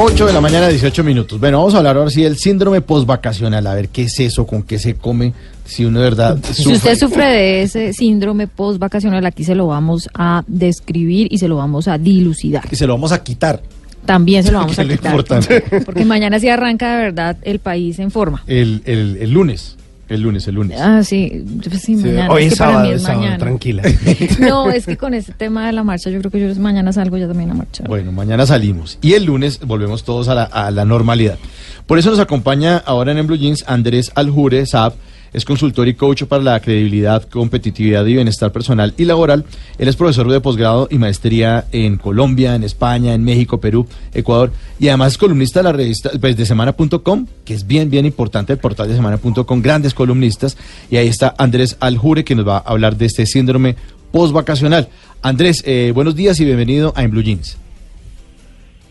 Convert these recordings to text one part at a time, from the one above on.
Ocho de la mañana, 18 minutos. Bueno, vamos a hablar ahora sí del síndrome postvacacional. A ver qué es eso, con qué se come, si uno de verdad Si usted sufre de ese síndrome postvacacional, aquí se lo vamos a describir y se lo vamos a dilucidar. Y se lo vamos a quitar. También se lo vamos a es lo quitar. importante. Porque mañana sí arranca de verdad el país en forma. El, el, el lunes. El lunes, el lunes. Ah, sí, pues sí, mañana. Hoy es es que para sábado, mí es sábado, mañana. tranquila. No, es que con este tema de la marcha, yo creo que yo mañana salgo ya también a marchar. Bueno, mañana salimos. Y el lunes volvemos todos a la, a la normalidad. Por eso nos acompaña ahora en, en Blue Jeans Andrés Aljure Saab. Es consultor y coach para la credibilidad, competitividad y bienestar personal y laboral. Él es profesor de posgrado y maestría en Colombia, en España, en México, Perú, Ecuador. Y además es columnista de la revista pues, de semana.com, que es bien, bien importante el portal de semana.com. Grandes columnistas. Y ahí está Andrés Aljure, que nos va a hablar de este síndrome postvacacional. Andrés, eh, buenos días y bienvenido a En Blue Jeans.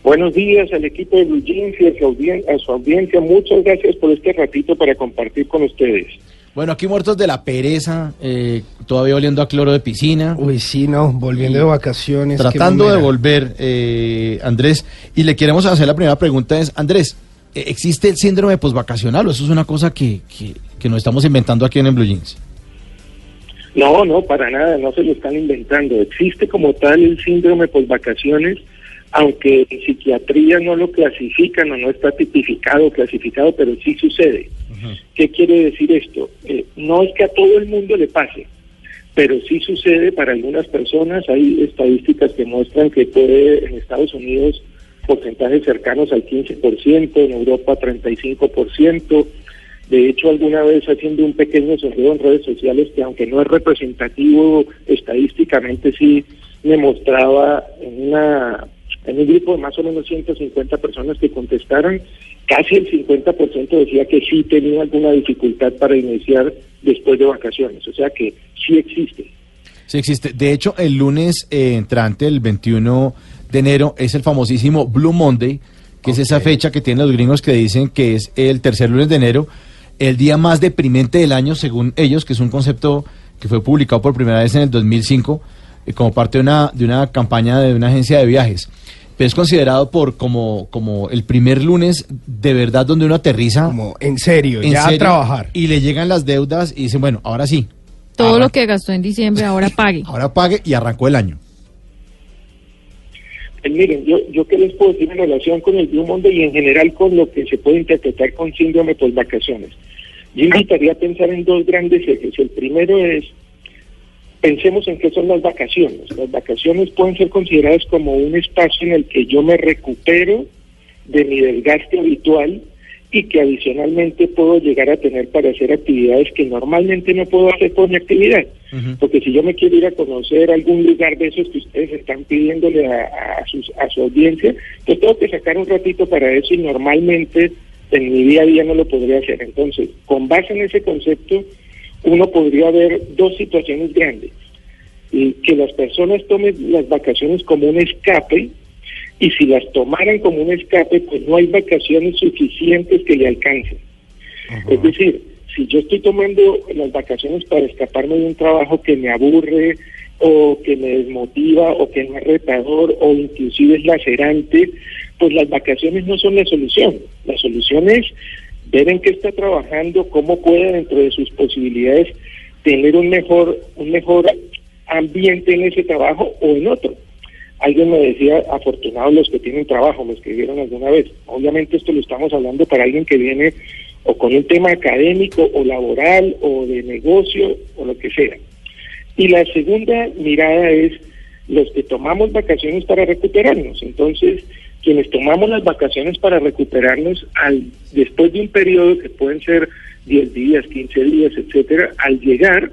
Buenos días al equipo de Blue Jeans y a su, audien- a su audiencia. Muchas gracias por este ratito para compartir con ustedes. Bueno, aquí muertos de la pereza, eh, todavía oliendo a cloro de piscina, Uy, sí, no, volviendo de vacaciones. tratando de volver, eh, Andrés. Y le queremos hacer la primera pregunta es, Andrés, ¿eh, ¿existe el síndrome postvacacional o eso es una cosa que, que, que nos estamos inventando aquí en, en Blue Jeans? No, no, para nada, no se lo están inventando. Existe como tal el síndrome por vacaciones, aunque en psiquiatría no lo clasifican o no está tipificado o clasificado, pero sí sucede. ¿Qué quiere decir esto? Eh, no es que a todo el mundo le pase, pero sí sucede para algunas personas. Hay estadísticas que muestran que puede en Estados Unidos porcentajes cercanos al 15%, en Europa 35%. De hecho, alguna vez haciendo un pequeño sondeo en redes sociales que aunque no es representativo estadísticamente, sí me mostraba en, una, en un grupo de más o menos 150 personas que contestaron, casi el 50% decía que sí tenía alguna dificultad para iniciar después de vacaciones. O sea que sí existe. Sí existe. De hecho, el lunes eh, entrante, el 21 de enero, es el famosísimo Blue Monday, que es esa fecha que tienen los gringos que dicen que es el tercer lunes de enero, el día más deprimente del año, según ellos, que es un concepto que fue publicado por primera vez en el 2005 eh, como parte de una, de una campaña de una agencia de viajes. Pero es considerado por como, como el primer lunes de verdad donde uno aterriza Como, en serio, en ya serio, a trabajar. y le llegan las deudas y dicen, bueno, ahora sí, Todo lo que gastó en diciembre ahora pague. ahora pague y arrancó el año. Eh, miren, yo, yo qué les puedo decir en relación con el Blue Monday y en general con lo que se puede interpretar con síndrome por vacaciones. Yo invitaría a pensar en dos grandes ejes. El primero es, pensemos en qué son las vacaciones. Las vacaciones pueden ser consideradas como un espacio en el que yo me recupero de mi desgaste habitual y que adicionalmente puedo llegar a tener para hacer actividades que normalmente no puedo hacer por mi actividad. Porque si yo me quiero ir a conocer algún lugar de esos que ustedes están pidiéndole a, a, sus- a su audiencia, pues tengo que sacar un ratito para eso y normalmente en mi día a día no lo podría hacer. Entonces, con base en ese concepto, uno podría ver dos situaciones grandes. Y que las personas tomen las vacaciones como un escape y si las tomaran como un escape, pues no hay vacaciones suficientes que le alcancen. Es decir, si yo estoy tomando las vacaciones para escaparme de un trabajo que me aburre o que me desmotiva o que no es retador o inclusive es lacerante, pues las vacaciones no son la solución. La solución es ver en qué está trabajando, cómo puede dentro de sus posibilidades tener un mejor, un mejor ambiente en ese trabajo o en otro. Alguien me decía, afortunados los que tienen trabajo, me escribieron alguna vez. Obviamente esto lo estamos hablando para alguien que viene o con un tema académico o laboral o de negocio o lo que sea. Y la segunda mirada es los que tomamos vacaciones para recuperarnos. Entonces, quienes tomamos las vacaciones para recuperarnos al, después de un periodo que pueden ser 10 días, 15 días, etcétera, al llegar,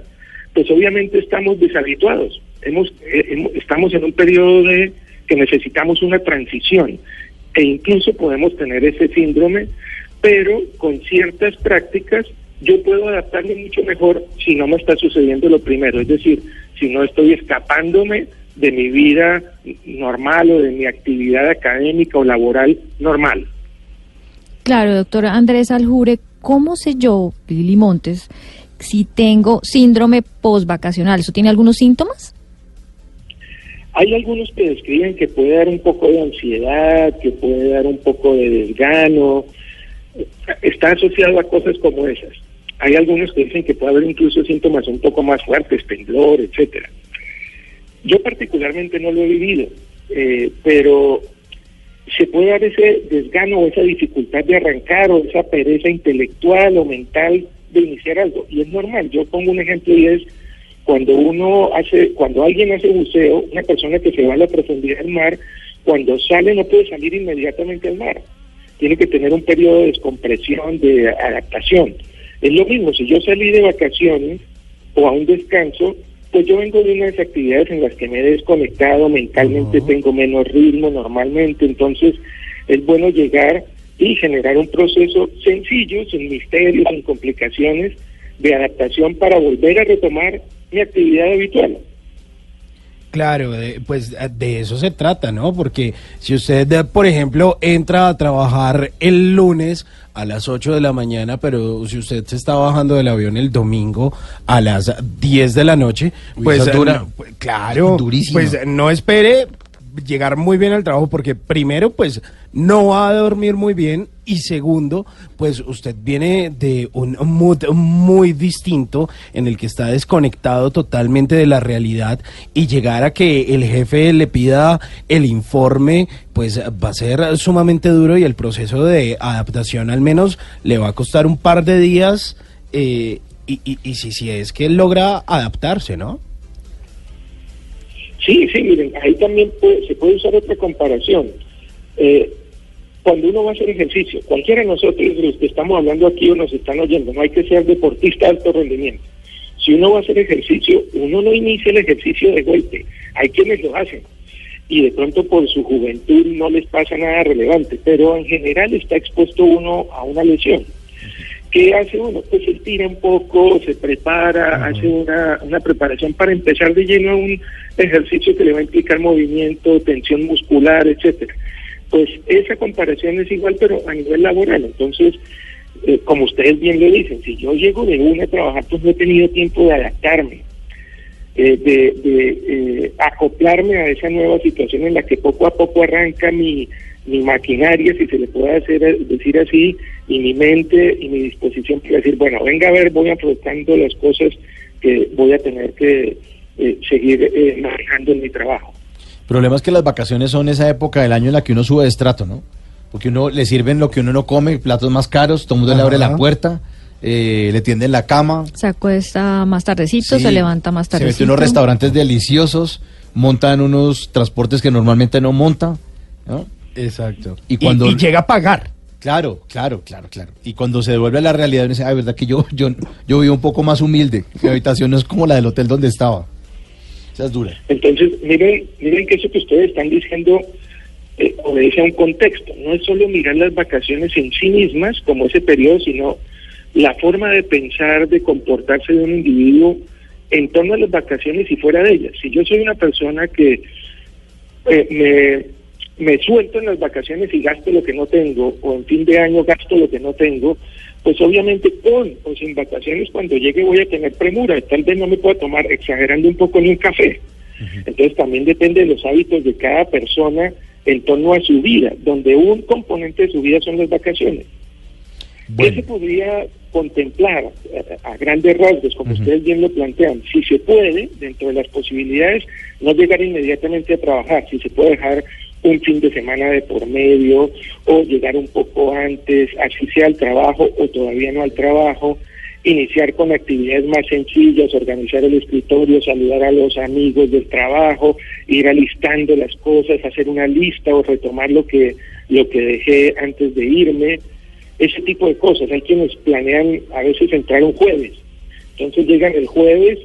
pues obviamente estamos deshabituados. Hemos, eh, estamos en un periodo de que necesitamos una transición e incluso podemos tener ese síndrome, pero con ciertas prácticas yo puedo adaptarme mucho mejor si no me está sucediendo lo primero, es decir, si no estoy escapándome de mi vida normal o de mi actividad académica o laboral normal. Claro, doctora Andrés Aljure, ¿cómo sé yo, Lili Montes, si tengo síndrome postvacacional? ¿Eso tiene algunos síntomas? Hay algunos que describen que puede dar un poco de ansiedad, que puede dar un poco de desgano, está asociado a cosas como esas. Hay algunos que dicen que puede haber incluso síntomas un poco más fuertes, temblor, etcétera. Yo particularmente no lo he vivido, eh, pero se puede dar ese desgano o esa dificultad de arrancar o esa pereza intelectual o mental de iniciar algo. Y es normal. Yo pongo un ejemplo y es cuando uno hace, cuando alguien hace buceo, una persona que se va a la profundidad del mar, cuando sale no puede salir inmediatamente al mar. Tiene que tener un periodo de descompresión, de adaptación. Es lo mismo, si yo salí de vacaciones o a un descanso, pues yo vengo de unas actividades en las que me he desconectado mentalmente, tengo menos ritmo normalmente, entonces es bueno llegar y generar un proceso sencillo, sin misterios, sin complicaciones, de adaptación para volver a retomar mi actividad habitual. Claro, de- pues de eso se trata, ¿no? Porque si usted, eh, por ejemplo, entra a trabajar el lunes a las 8 de la mañana, pero si usted se está bajando del avión el domingo a las 10 de la noche, pues eh, dura. no, pues, claro, Durísima. pues no espere llegar muy bien al trabajo porque primero pues no va a dormir muy bien y segundo pues usted viene de un mood muy distinto en el que está desconectado totalmente de la realidad y llegar a que el jefe le pida el informe pues va a ser sumamente duro y el proceso de adaptación al menos le va a costar un par de días eh, y, y, y si, si es que logra adaptarse, ¿no? Sí, sí, miren, ahí también puede- se puede usar otra comparación. Eh, cuando uno va a hacer ejercicio, cualquiera de nosotros, los que estamos hablando aquí o nos están oyendo, no hay que ser deportista de alto rendimiento. Si uno va a hacer ejercicio, uno no inicia el ejercicio de golpe. Hay quienes lo hacen. Y de pronto por su juventud no les pasa nada relevante, pero en general está expuesto uno a una lesión. ¿Qué hace uno? Pues se estira un poco, se prepara, hace una, una preparación para empezar de lleno a un ejercicio que le va a implicar movimiento, tensión muscular, etcétera. Pues esa comparación es igual, pero a nivel laboral. Entonces, eh, como ustedes bien lo dicen, si yo llego de una a trabajar, pues no he tenido tiempo de adaptarme, eh, de, de, eh, acoplarme a esa nueva situación en la que poco a poco arranca mi, mi maquinaria, si se le puede hacer decir así, y mi mente y mi disposición para decir, bueno, venga a ver, voy afrontando las cosas que voy a tener que eh, seguir eh, manejando en mi trabajo. El problema es que las vacaciones son esa época del año en la que uno sube de estrato, ¿no? Porque uno le sirven lo que uno no come, platos más caros, todo el mundo le abre la puerta, eh, le tienden la cama. Se acuesta más tardecito, Sí, se levanta más Se tardecito. mete en unos restaurantes deliciosos, montan unos transportes que normalmente no monta, ¿no? Exacto. Y cuando- y llega a pagar. Claro, claro, claro, claro. Y cuando se devuelve a la realidad, uno dice, ay, verdad que yo, yo, yo vivo un poco más humilde. Mi habitación no es como la del hotel donde estaba. Esa es dura. Entonces, miren, miren que eso que ustedes están diciendo eh, obedece a un contexto. No es solo mirar las vacaciones en sí mismas como ese periodo, sino la forma de pensar, de comportarse de un individuo en torno a las vacaciones y fuera de ellas. Si yo soy una persona que eh, me, me suelto en las vacaciones y gasto lo que no tengo, o en fin de año gasto lo que no tengo, pues obviamente con o sin vacaciones cuando llegue voy a tener premura, tal vez no me pueda tomar, exagerando un poco, ni un café. Entonces también depende de los hábitos de cada persona en torno a su vida, donde un componente de su vida son las vacaciones. ¿Qué se podría contemplar eh, a, grandes rasgos, como ustedes bien lo plantean? Si se puede, dentro de las posibilidades, no llegar inmediatamente a trabajar, si se puede dejar un fin de semana de por medio o llegar un poco antes, así sea al trabajo o todavía no al trabajo, iniciar con actividades más sencillas, organizar el escritorio, saludar a los amigos del trabajo, ir alistando las cosas, hacer una lista o retomar lo que lo que dejé antes de irme. ese tipo de cosas. Hay quienes planean a veces entrar un jueves, entonces llegan el jueves,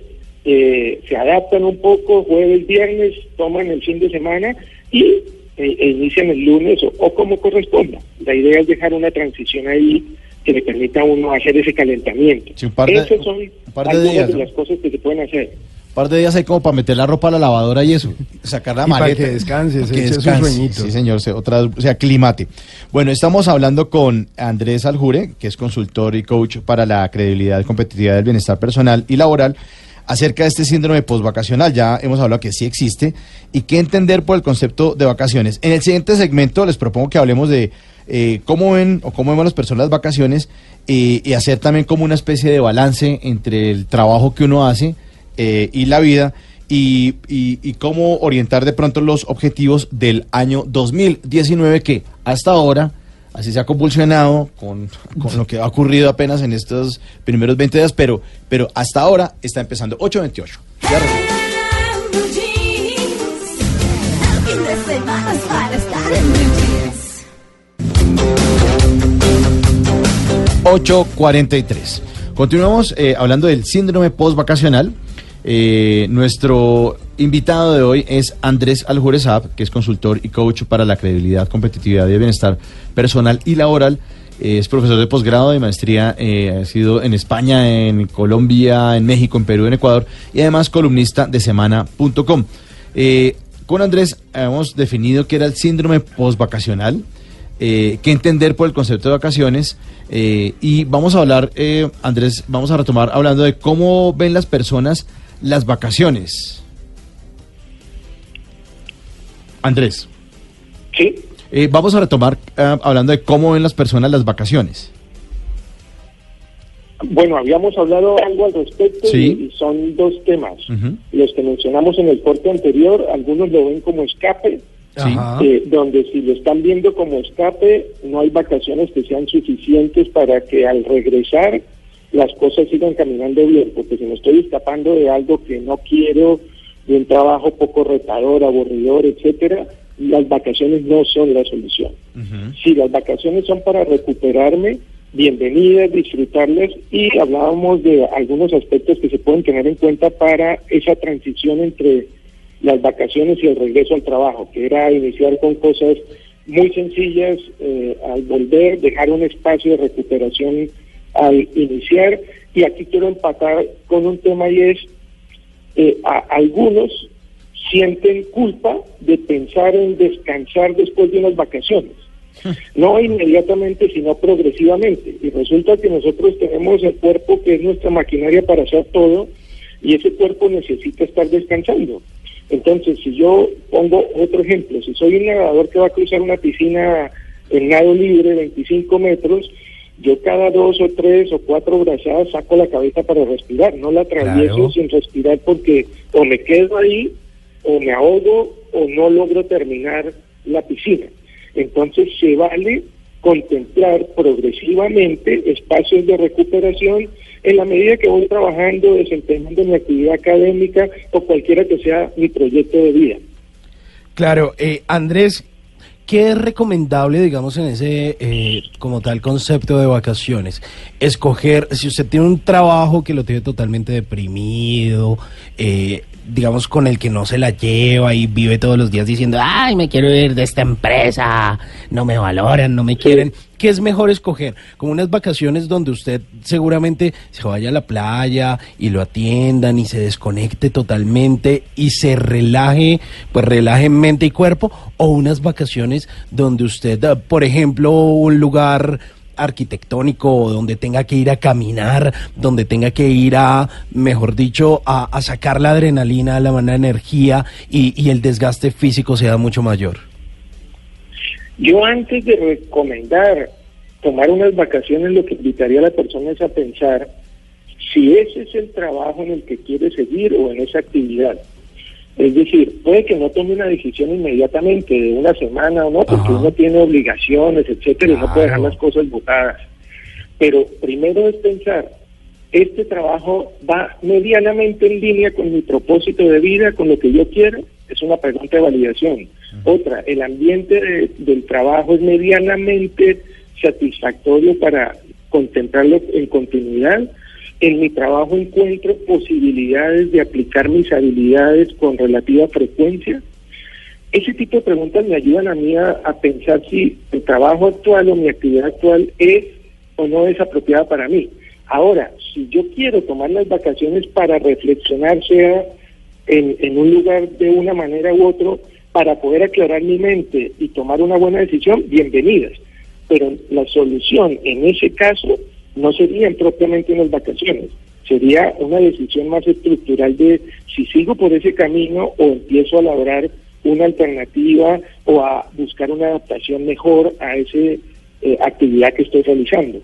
eh, se adaptan un poco, jueves, viernes, toman el fin de semana y eh, e inician el lunes o, o como corresponda. La idea es dejar una transición ahí que le permita a uno hacer ese calentamiento. Sí, un par de- Esas son de algunas días, de ¿no? las cosas que se pueden hacer. Un par de días hay como para meter la ropa a la lavadora y eso, sacar la Y para maleta. que descanse, se que descanse. Sí, señor, se, otra, o sea, climate. Bueno, estamos hablando con Andrés Aljure, que es consultor y coach para la credibilidad y competitividad del bienestar personal y laboral, acerca de este síndrome postvacacional. Ya hemos hablado que sí existe y qué entender por el concepto de vacaciones. En el siguiente segmento les propongo que hablemos de eh, cómo ven o cómo vemos las personas las vacaciones eh, y hacer también como una especie de balance entre el trabajo que uno hace eh, y la vida y, cómo orientar de pronto los objetivos del año 2019 que hasta ahora así se ha convulsionado con, con lo que ha ocurrido apenas en estos primeros 20 días, pero, pero hasta ahora está empezando 8.28. Ya regreso. 8.43. Continuamos eh, hablando del síndrome postvacacional. Eh, nuestro invitado de hoy es Andrés Aljurezab, que es consultor y coach para la credibilidad, competitividad y bienestar personal y laboral. Eh, es profesor de posgrado de maestría, eh, ha sido en España, en Colombia, en México, en Perú, en Ecuador y además columnista de semana.com. Eh, con Andrés hemos definido que era el síndrome postvacacional eh, que entender por el concepto de vacaciones. eh, y vamos a hablar, eh, Andrés, vamos a retomar hablando de cómo ven las personas las vacaciones. Andrés, ¿Sí? eh, vamos a retomar ah, hablando de cómo ven las personas las vacaciones. Bueno, habíamos hablado algo al respecto Sí. y, son dos temas. Los que mencionamos en el corte anterior, algunos lo ven como escape, Sí. Eh, donde si lo están viendo como escape, no hay vacaciones que sean suficientes para que al regresar las cosas sigan caminando bien, porque si me estoy escapando de algo que no quiero, de un trabajo poco retador, aburridor, etcétera, las vacaciones no son la solución. Ujú. Si las vacaciones son para recuperarme, bienvenidas, disfrutarlas y hablábamos de algunos aspectos que se pueden tener en cuenta para esa transición entre las vacaciones y el regreso al trabajo, que era iniciar con cosas muy sencillas, eh, al volver, dejar un espacio de recuperación al iniciar y aquí quiero empatar con un tema y es eh, a- algunos sienten culpa de pensar en descansar después de unas vacaciones. No inmediatamente, sino progresivamente. Y resulta que nosotros tenemos el cuerpo que es nuestra maquinaria para hacer todo y ese cuerpo necesita estar descansando. Entonces, si yo pongo otro ejemplo, si soy un nadador que va a cruzar una piscina en nado libre, 25 metros, yo cada dos o tres o cuatro brazadas saco la cabeza para respirar, no la atravieso Claro. sin respirar porque o me quedo ahí o me ahogo o no logro terminar la piscina. Entonces se vale contemplar progresivamente espacios de recuperación en la medida que voy trabajando, desempeñando mi actividad académica o cualquiera que sea mi proyecto de vida. Claro, eh, Andrés, ¿qué es recomendable, digamos, en ese, eh, como tal, concepto de vacaciones? Escoger, si usted tiene un trabajo que lo tiene totalmente deprimido, eh, digamos, con el que no se la lleva y vive todos los días diciendo, ay, me quiero ir de esta empresa, no me valoran, no me quieren. ¿Qué es mejor escoger? Como unas vacaciones donde usted seguramente se vaya a la playa y lo atiendan y se desconecte totalmente y se relaje, pues relaje mente y cuerpo, o unas vacaciones donde usted, por ejemplo, un lugar arquitectónico donde tenga que ir a caminar, donde tenga que ir a, mejor dicho, a, sacar la adrenalina, la buena energía y, y el desgaste físico sea mucho mayor. Yo antes de recomendar tomar unas vacaciones, lo que invitaría a la persona es a pensar si ese es el trabajo en el que quiere seguir o en esa actividad. Es decir, puede que no tome una decisión inmediatamente de una semana o no, porque Ajá. uno tiene obligaciones, etcétera, y no puede dejar las cosas botadas. Pero primero es pensar, este trabajo va medianamente en línea con mi propósito de vida, con lo que yo quiero, es una pregunta de validación. Otra, el ambiente de- del trabajo es medianamente satisfactorio para contemplarlo en continuidad. En mi trabajo encuentro posibilidades de aplicar mis habilidades con relativa frecuencia. Ese tipo de preguntas me ayudan a mí a, pensar si el trabajo actual o mi actividad actual es o no es apropiada para mí. Ahora, si yo quiero tomar las vacaciones para reflexionar, sea en, en un lugar de una manera u otro, para poder aclarar mi mente y tomar una buena decisión, bienvenidas. Pero la solución en ese caso no serían propiamente unas vacaciones, sería una decisión más estructural de si sigo por ese camino o empiezo a elaborar una alternativa o a buscar una adaptación mejor a esa eh, actividad que estoy realizando.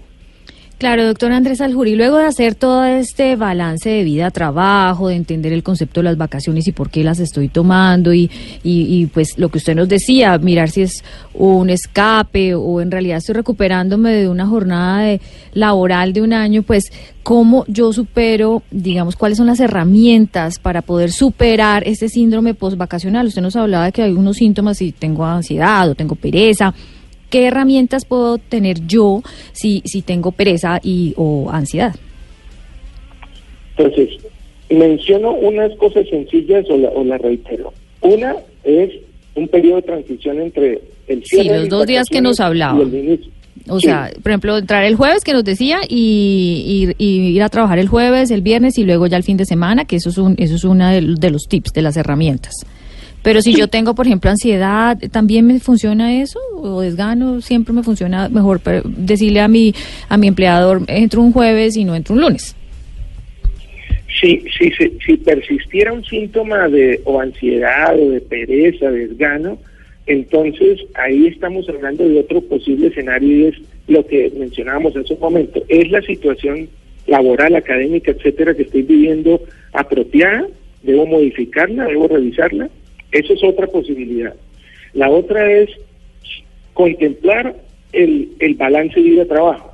Claro, doctor Andrés Aljuri, luego de hacer todo este balance de vida-trabajo, de entender el concepto de las vacaciones y por qué las estoy tomando y, y, y, pues lo que usted nos decía, mirar si es un escape o en realidad estoy recuperándome de una jornada de, laboral de un año, pues cómo yo supero, digamos, cuáles son las herramientas para poder superar este síndrome postvacacional. Usted nos hablaba de que hay unos síntomas si tengo ansiedad o tengo pereza ¿Qué herramientas puedo tener yo si, si tengo pereza y, o ansiedad? Entonces, menciono unas cosas sencillas o la, o la reitero. Una es un periodo de transición entre el cierre Sí, los dos días que nos hablaba. O sí. sea, por ejemplo, entrar el jueves que nos decía y, y, y, ir a trabajar el jueves, el viernes y luego ya el fin de semana, que eso es un, eso es una de, de los tips, de las herramientas. Pero si yo tengo, por ejemplo, ansiedad, ¿también me funciona eso? ¿O desgano? Siempre me funciona mejor decirle a mi, a mi empleador, entro un jueves y no entro un lunes. Si, si, si, si persistiera un síntoma de o ansiedad o de pereza, desgano, entonces ahí estamos hablando de otro posible escenario y es lo que mencionábamos hace un momento. ¿Es la situación laboral, académica, etcétera, que estoy viviendo apropiada? ¿Debo modificarla? ¿Debo revisarla? Eso es otra posibilidad. La otra es contemplar el, el balance vida-trabajo.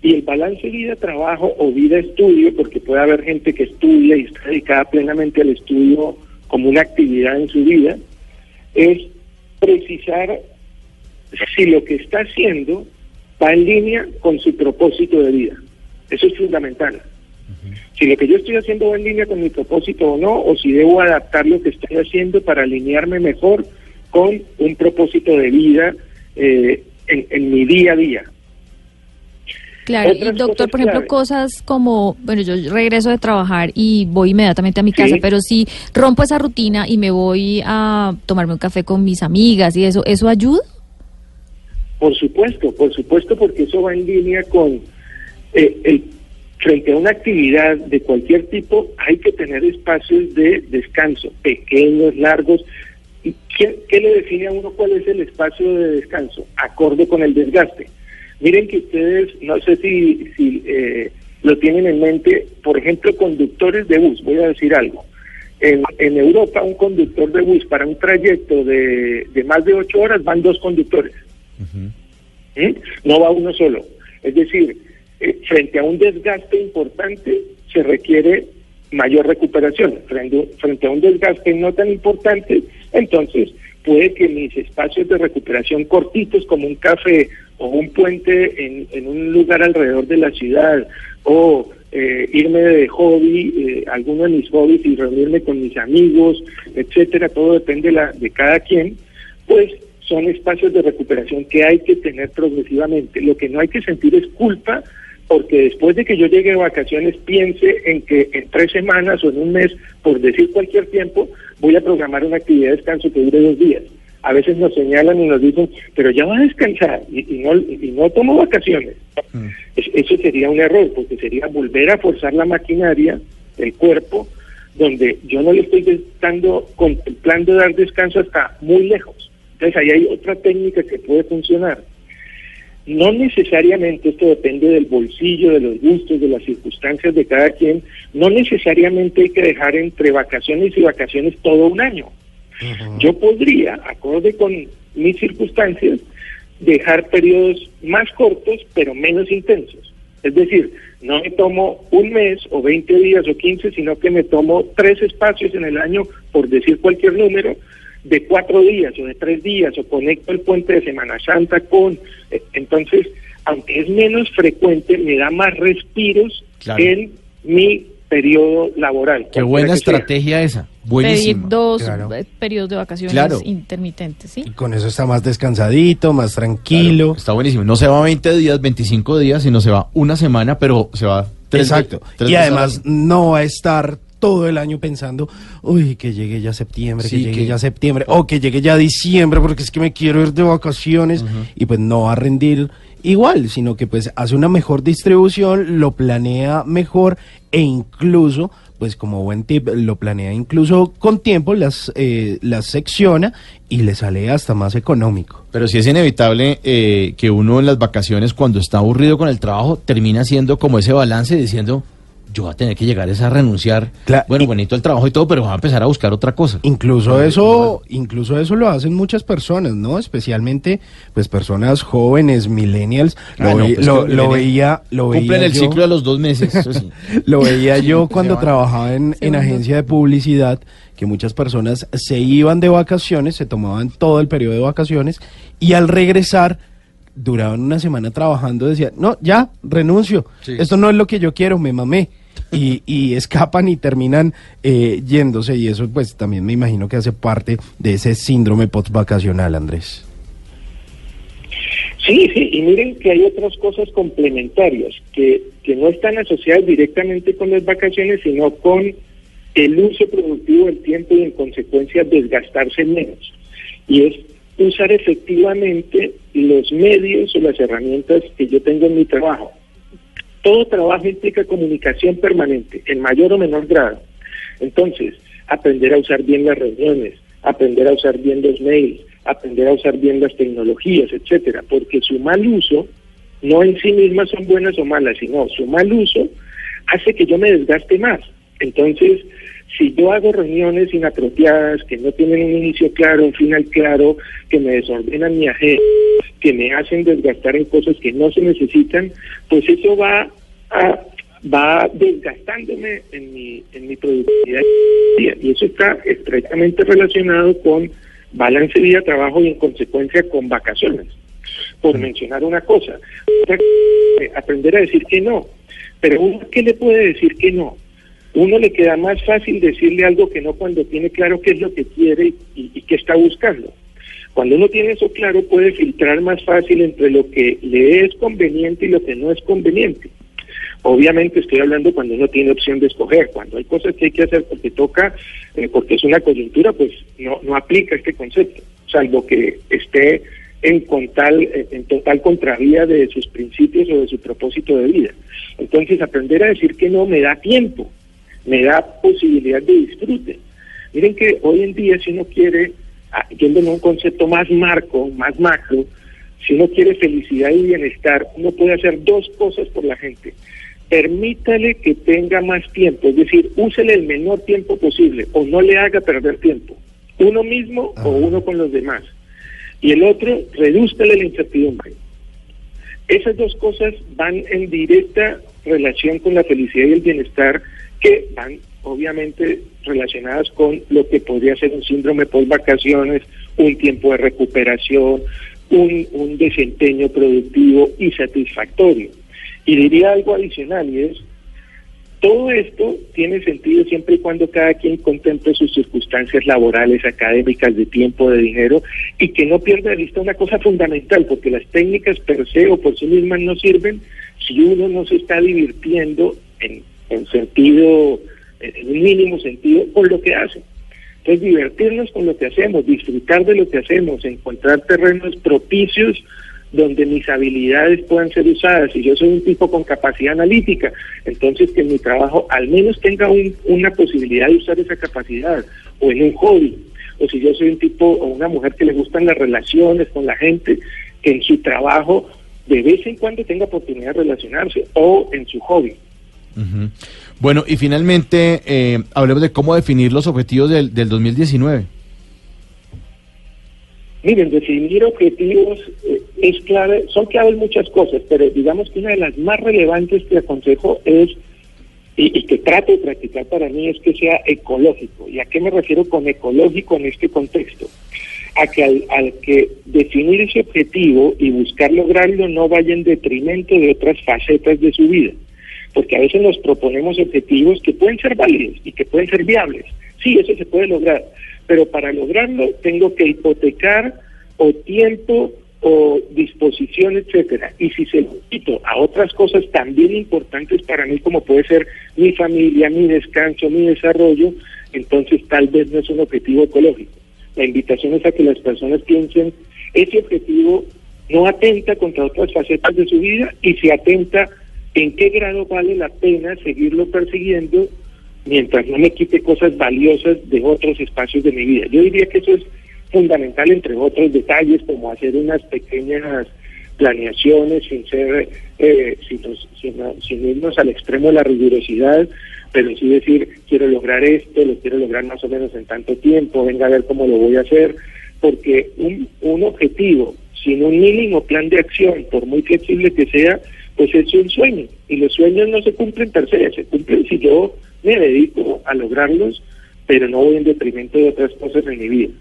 Y el balance vida-trabajo o vida-estudio, porque puede haber gente que estudia y está dedicada plenamente al estudio como una actividad en su vida, es precisar si lo que está haciendo va en línea con su propósito de vida. Eso es fundamental si lo que yo estoy haciendo va en línea con mi propósito o no, o si debo adaptar lo que estoy haciendo para alinearme mejor con un propósito de vida eh, en, en, mi día a día. Claro, y doctor, por ejemplo, cosas como, bueno, yo regreso de trabajar y voy inmediatamente a mi casa, sí. pero si rompo esa rutina y me voy a tomarme un café con mis amigas y eso, ¿eso ayuda? Por supuesto, por supuesto, porque eso va en línea con eh, el frente a una actividad de cualquier tipo hay que tener espacios de descanso, pequeños, largos. ¿Y qué, qué, le define a uno cuál es el espacio de descanso? Acorde con el desgaste. Miren que ustedes, no sé si, si eh, lo tienen en mente, por ejemplo, conductores de bus, voy a decir algo. En, en Europa, un conductor de bus para un trayecto de, de más de ocho horas van dos conductores. Uh -huh. ¿Mm? No va uno solo. Es decir, eh, frente a un desgaste importante se requiere mayor recuperación. Frente, a un desgaste no tan importante, entonces puede que mis espacios de recuperación cortitos como un café o un puente en, en un lugar alrededor de la ciudad o eh, irme de hobby, eh, alguno de mis hobbies y reunirme con mis amigos, etcétera, todo depende la, de cada quien, pues son espacios de recuperación que hay que tener progresivamente. Lo que no hay que sentir es culpa porque después de que yo llegue de vacaciones piense en que en tres semanas o en un mes, por decir cualquier tiempo, voy a programar una actividad de descanso que dure dos días. A veces nos señalan y nos dicen, pero ya va a descansar y, y no, y no tomo vacaciones. Mm. Es, eso sería un error, porque sería volver a forzar la maquinaria, el cuerpo, donde yo no le estoy dando, contemplando dar descanso hasta muy lejos. Entonces ahí hay otra técnica que puede funcionar no necesariamente esto depende del bolsillo, de los gustos, de las circunstancias de cada quien. No necesariamente hay que dejar entre vacaciones y vacaciones todo un año. Uh -huh. Yo podría, acorde con mis circunstancias, dejar periodos más cortos pero menos intensos. Es decir, no me tomo un mes o 20 días o 15, sino que me tomo tres espacios en el año, por decir cualquier número, de cuatro días o de tres días o conecto el puente de Semana Santa con... Eh, entonces, aunque es menos frecuente, me da más respiros Claro. en mi periodo laboral. Qué buena sea. estrategia esa. Pedir Buenísima. dos Claro. eh, periodos de vacaciones Claro. intermitentes, ¿sí? Y con eso está más descansadito, más tranquilo. Está buenísimo. No se va 20 días, 25 días, sino se va una semana, pero se va tres Exacto. tres Y además no va a estar todo el año pensando, uy, que llegue ya septiembre, Sí, que llegue que- ya septiembre, o que llegue ya diciembre, porque es que me quiero ir de vacaciones, y pues no va a rendir igual, sino que pues hace una mejor distribución, lo planea mejor e incluso, pues como buen tip, lo planea incluso con tiempo, las, eh, las secciona y le sale hasta más económico. Pero sí es inevitable eh, que uno en las vacaciones, cuando está aburrido con el trabajo, termina haciendo como ese balance diciendo, yo voy a tener que llegar es a renunciar. Bueno, y- bonito el trabajo y todo, pero voy a empezar a buscar otra cosa. Incluso eso, incluso eso lo hacen muchas personas, ¿no? Especialmente, pues personas jóvenes, millennials. Ah, lo, no, pues lo- que lo millennial- veía, lo Cumplen veía el yo- ciclo de los dos meses. Eso sí. Lo veía yo cuando van. trabajaba en, en agencia de publicidad, que muchas personas se iban de vacaciones, se tomaban todo el periodo de vacaciones y al regresar duraban una semana trabajando, decían, no, ya, renuncio, Sí. esto no es lo que yo quiero, me mamé. Y, escapan y terminan eh, yéndose y eso pues también me imagino que hace parte de ese síndrome post-vacacional, Andrés. Sí, sí, y miren que hay otras cosas complementarias que, que no están asociadas directamente con las vacaciones, sino con el uso productivo del tiempo y en consecuencia desgastarse menos. Y es usar efectivamente los medios o las herramientas que yo tengo en mi trabajo. Todo trabajo implica comunicación permanente, en mayor o menor grado. Entonces, aprender a usar bien las reuniones, aprender a usar bien los mails, aprender a usar bien las tecnologías, etcétera, porque su mal uso no en sí mismas son buenas o malas, sino su mal uso hace que yo me desgaste más. Entonces, si yo hago reuniones inapropiadas, que no tienen un inicio claro, un final claro, que me desordenan mi agenda, que me hacen desgastar en cosas que no se necesitan, pues eso va a, va desgastándome en mi, en mi productividad y eso está estrechamente relacionado con balance vida-trabajo y en consecuencia con vacaciones, por mencionar una cosa. Aprender a decir que no, pero uno qué le puede decir que no. Uno le queda más fácil decirle algo que no cuando tiene claro qué es lo que quiere y, y qué está buscando. Cuando uno tiene eso claro puede filtrar más fácil entre lo que le es conveniente y lo que no es conveniente. Obviamente estoy hablando cuando uno tiene opción de escoger, cuando hay cosas que hay que hacer porque toca, eh, porque es una coyuntura, pues no, no aplica este concepto, salvo que esté en, con tal- eh, en total contravía de sus principios o de su propósito de vida. Entonces aprender a decir que no me da tiempo, me da posibilidad de disfrute. Miren que hoy en día si uno quiere, yéndome a un concepto más marco, más macro, si uno quiere felicidad y bienestar, uno puede hacer dos cosas por la gente. Permítale que tenga más tiempo, es decir, úsele el menor tiempo posible o no le haga perder tiempo, uno mismo o uno con los demás. Y el otro, redúzcale la incertidumbre. Esas dos cosas van en directa relación con la felicidad y el bienestar que van obviamente relacionadas con lo que podría ser un síndrome post vacaciones, un tiempo de recuperación, un, desempeño productivo y satisfactorio. Y diría algo adicional y es, todo esto tiene sentido siempre y cuando cada quien contemple sus circunstancias laborales, académicas, de tiempo, de dinero, y que no pierda de vista una cosa fundamental, porque las técnicas per se o por sí mismas no sirven si uno no se está divirtiendo en, en sentido, en un mínimo sentido, con lo que hace. Entonces, divertirnos con lo que hacemos, disfrutar de lo que hacemos, encontrar terrenos propicios donde mis habilidades puedan ser usadas. Si yo soy un tipo con capacidad analítica, entonces que en mi trabajo al menos tenga un- una posibilidad de usar esa capacidad, o en un hobby. O si yo soy un tipo o una mujer que le gustan las relaciones con la gente, que en su trabajo de vez en cuando tenga oportunidad de relacionarse, o en su hobby. Bueno, y finalmente, eh, hablemos de cómo definir los objetivos del, del 2019. Miren, definir objetivos eh, es clave, son claves muchas cosas, pero digamos que una de las más relevantes que aconsejo es, y, y que trato de practicar para mí, es que sea ecológico. ¿Y a qué me refiero con ecológico en este contexto? a que al, al que definir ese objetivo y buscar lograrlo no vaya en detrimento de otras facetas de su vida. Porque a veces nos proponemos objetivos que pueden ser válidos y que pueden ser viables. Sí, eso se puede lograr, pero para lograrlo tengo que hipotecar o tiempo o disposición, etcétera. Y si se lo quito a otras cosas también importantes para mí, como puede ser mi familia, mi descanso, mi desarrollo, entonces tal vez no es un objetivo ecológico. La invitación es a que las personas piensen, ese objetivo no atenta contra otras facetas de su vida y si atenta, ¿en qué grado vale la pena seguirlo persiguiendo mientras no me quite cosas valiosas de otros espacios de mi vida? Yo diría que eso es fundamental, entre otros detalles, como hacer unas pequeñas planeaciones sin ser, eh, sin, sin, sin, irnos al extremo de la rigurosidad, pero sí decir, quiero lograr esto, lo quiero lograr más o menos en tanto tiempo, venga a ver cómo lo voy a hacer, porque un, un objetivo sin un mínimo plan de acción, por muy flexible que sea, pues es un sueño, y los sueños no se cumplen per se, se cumplen si yo me dedico a lograrlos, pero no voy en detrimento de otras cosas en mi vida.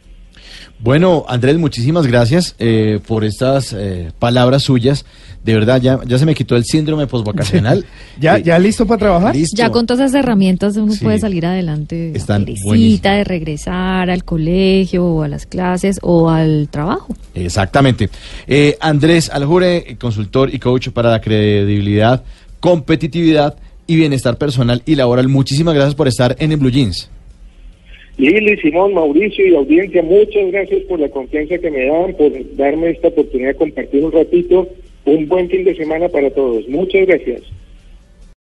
Bueno, Andrés, muchísimas gracias eh, por estas eh, palabras suyas. De verdad, ya, ya se me quitó el síndrome postvacacional. ¿Ya, Eh, ¿Ya listo para trabajar? listo. Ya con todas esas herramientas uno Sí. puede salir adelante. la Están de regresar al colegio o a las clases o al trabajo. Exactamente. Eh, Andrés Aljure, consultor y coach para la credibilidad, competitividad y bienestar personal y laboral. Muchísimas gracias por estar en el Blue Jeans. Lili, Simón, Mauricio y audiencia, muchas gracias por la confianza que me dan, por darme esta oportunidad de compartir un ratito. Un buen fin de semana para todos. Muchas gracias.